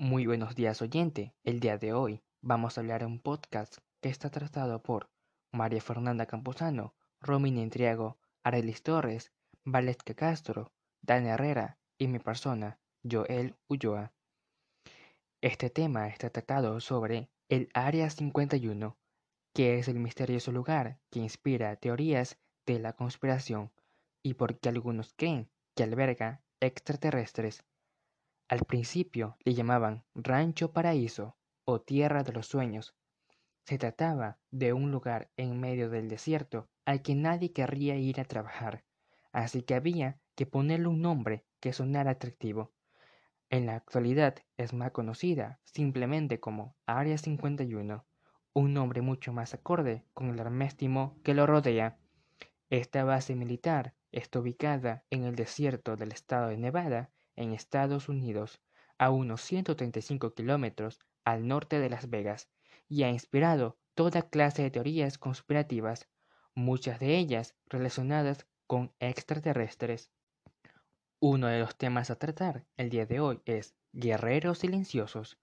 Muy buenos días oyente, el día de hoy vamos a hablar de un podcast que está tratado por María Fernanda Camposano, Romina Entriago, Arelis Torres, Valesca Castro, Dani Herrera y mi persona, Joel Ulloa. Este tema está tratado sobre el Área 51, que es el misterioso lugar que inspira teorías de la conspiración y por qué algunos creen que alberga extraterrestres. Al principio le llamaban Rancho Paraíso o Tierra de los Sueños. Se trataba de un lugar en medio del desierto al que nadie querría ir a trabajar, así que había que ponerle un nombre que sonara atractivo. En la actualidad es más conocida simplemente como Área 51, un nombre mucho más acorde con el arméstimo que lo rodea. Esta base militar está ubicada en el desierto del estado de Nevada en Estados Unidos, a unos 135 kilómetros al norte de Las Vegas, y ha inspirado toda clase de teorías conspirativas, muchas de ellas relacionadas con extraterrestres. Uno de los temas a tratar el día de hoy es guerreros silenciosos.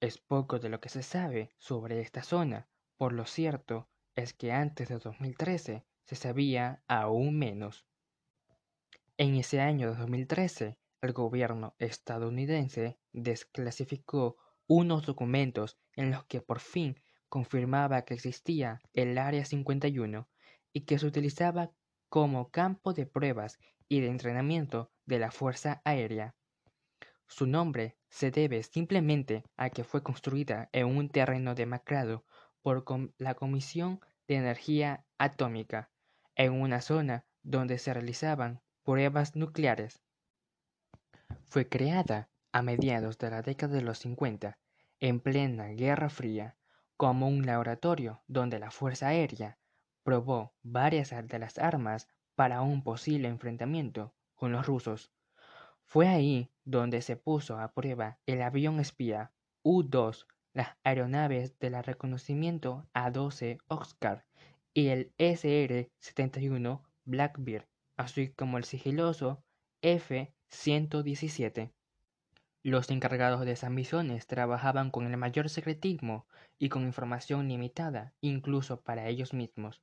Es poco de lo que se sabe sobre esta zona, por lo cierto es que antes de 2013 se sabía aún menos. En ese año de 2013, el gobierno estadounidense desclasificó unos documentos en los que por fin confirmaba que existía el Área 51 y que se utilizaba como campo de pruebas y de entrenamiento de la Fuerza Aérea. Su nombre se debe simplemente a que fue construida en un terreno demacrado por la Comisión de Energía Atómica, en una zona donde se realizaban pruebas nucleares. Fue creada a mediados de la década de los 50, en plena Guerra Fría, como un laboratorio donde la Fuerza Aérea probó varias de las armas para un posible enfrentamiento con los rusos. Fue ahí donde se puso a prueba el avión espía U-2, las aeronaves de reconocimiento A-12 Oscar y el SR-71 Blackbeard, así como el sigiloso F-117. Los encargados de esas misiones trabajaban con el mayor secretismo y con información limitada, incluso para ellos mismos.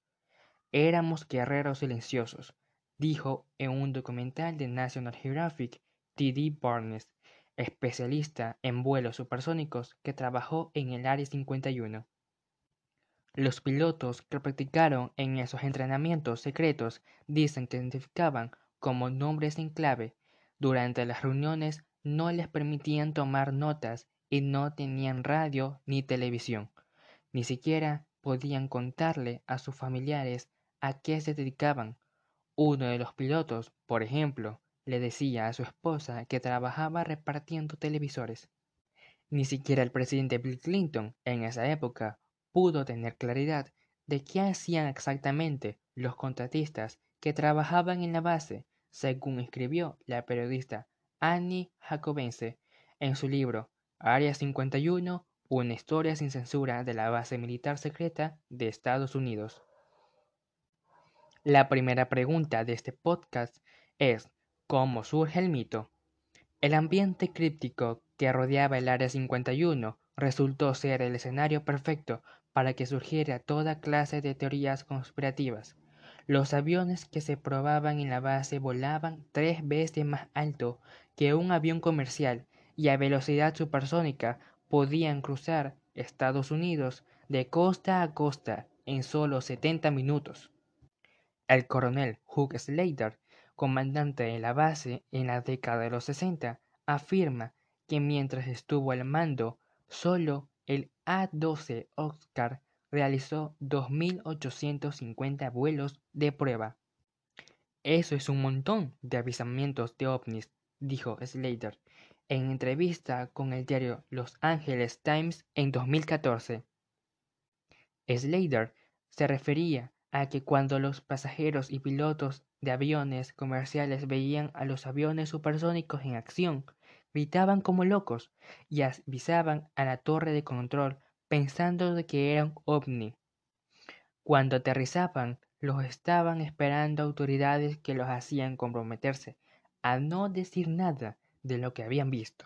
Éramos guerreros silenciosos, dijo en un documental de National Geographic T.D. Barnes, especialista en vuelos supersónicos que trabajó en el Área 51. Los pilotos que practicaron en esos entrenamientos secretos dicen que identificaban como nombres en clave. Durante las reuniones no les permitían tomar notas y no tenían radio ni televisión. Ni siquiera podían contarle a sus familiares a qué se dedicaban. Uno de los pilotos, por ejemplo, le decía a su esposa que trabajaba repartiendo televisores. Ni siquiera el presidente Bill Clinton en esa época pudo tener claridad de qué hacían exactamente los contratistas que trabajaban en la base, según escribió la periodista Annie Jacobense en su libro Área 51, una historia sin censura de la base militar secreta de Estados Unidos. La primera pregunta de este podcast es ¿cómo surge el mito? El ambiente críptico que rodeaba el Área 51 resultó ser el escenario perfecto para que surgiera toda clase de teorías conspirativas. Los aviones que se probaban en la base volaban tres veces más alto que un avión comercial y a velocidad supersónica podían cruzar Estados Unidos de costa a costa en solo 70 minutos. El coronel Hugh Slater, comandante de la base en la década de los 60, afirma que mientras estuvo al mando, solo el A-12 Oscar realizó 2.850 vuelos de prueba. Eso es un montón de avisamientos de ovnis, dijo Slater en entrevista con el diario Los Angeles Times en 2014. Slater se refería a que cuando los pasajeros y pilotos de aviones comerciales veían a los aviones supersónicos en acción, gritaban como locos y avisaban a la torre de control pensando que era un ovni. Cuando aterrizaban, los estaban esperando autoridades que los hacían comprometerse a no decir nada de lo que habían visto.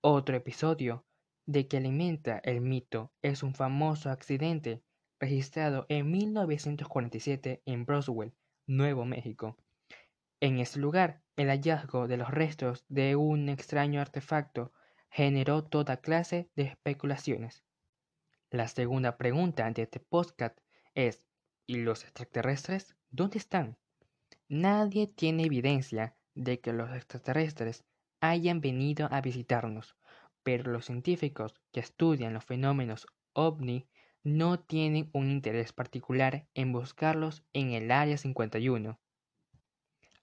Otro episodio de que alimenta el mito es un famoso accidente registrado en 1947 en Roswell, Nuevo México. En ese lugar, el hallazgo de los restos de un extraño artefacto generó toda clase de especulaciones. La segunda pregunta de este podcast es, ¿y los extraterrestres dónde están? Nadie tiene evidencia de que los extraterrestres hayan venido a visitarnos, pero los científicos que estudian los fenómenos ovni no tienen un interés particular en buscarlos en el Área 51.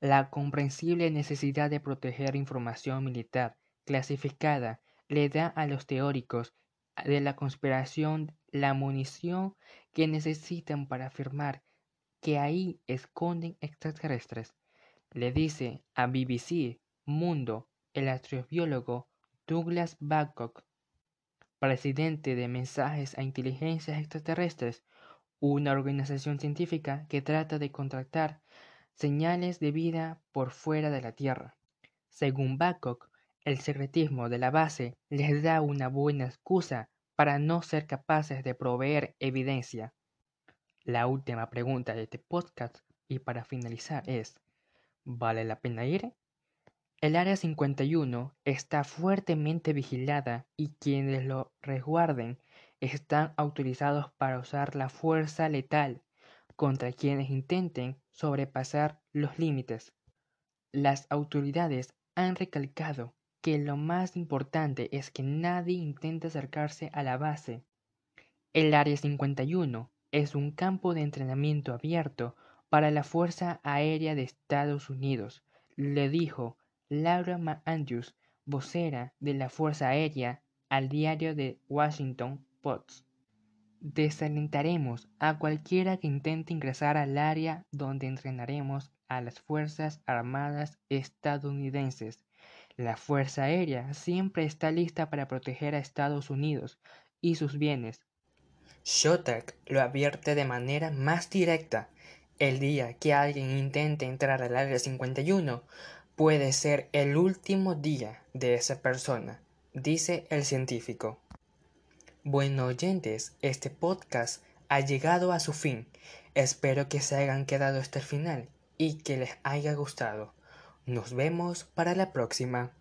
La comprensible necesidad de proteger información militar clasificada le da a los teóricos de la conspiración la munición que necesitan para afirmar que ahí esconden extraterrestres. Le dice a BBC Mundo el astrobiólogo Douglas Babcock, presidente de Mensajes a Inteligencias Extraterrestres, una organización científica que trata de contratar señales de vida por fuera de la Tierra. Según Babcock, el secretismo de la base les da una buena excusa para no ser capaces de proveer evidencia. La última pregunta de este podcast y para finalizar es, ¿vale la pena ir? El Área 51 está fuertemente vigilada y quienes lo resguarden están autorizados para usar la fuerza letal contra quienes intenten sobrepasar los límites. Las autoridades han recalcado que lo más importante es que nadie intente acercarse a la base. El Área 51 es un campo de entrenamiento abierto para la Fuerza Aérea de Estados Unidos, le dijo Laura McAndrews, vocera de la Fuerza Aérea, al diario de Washington Post. Desalentaremos a cualquiera que intente ingresar al área donde entrenaremos a las Fuerzas Armadas estadounidenses la Fuerza Aérea siempre está lista para proteger a Estados Unidos y sus bienes. Showtech lo advierte de manera más directa. El día que alguien intente entrar al Área 51 puede ser el último día de esa persona, dice el científico. Bueno oyentes, este podcast ha llegado a su fin. Espero que se hayan quedado hasta el final y que les haya gustado. Nos vemos para la próxima.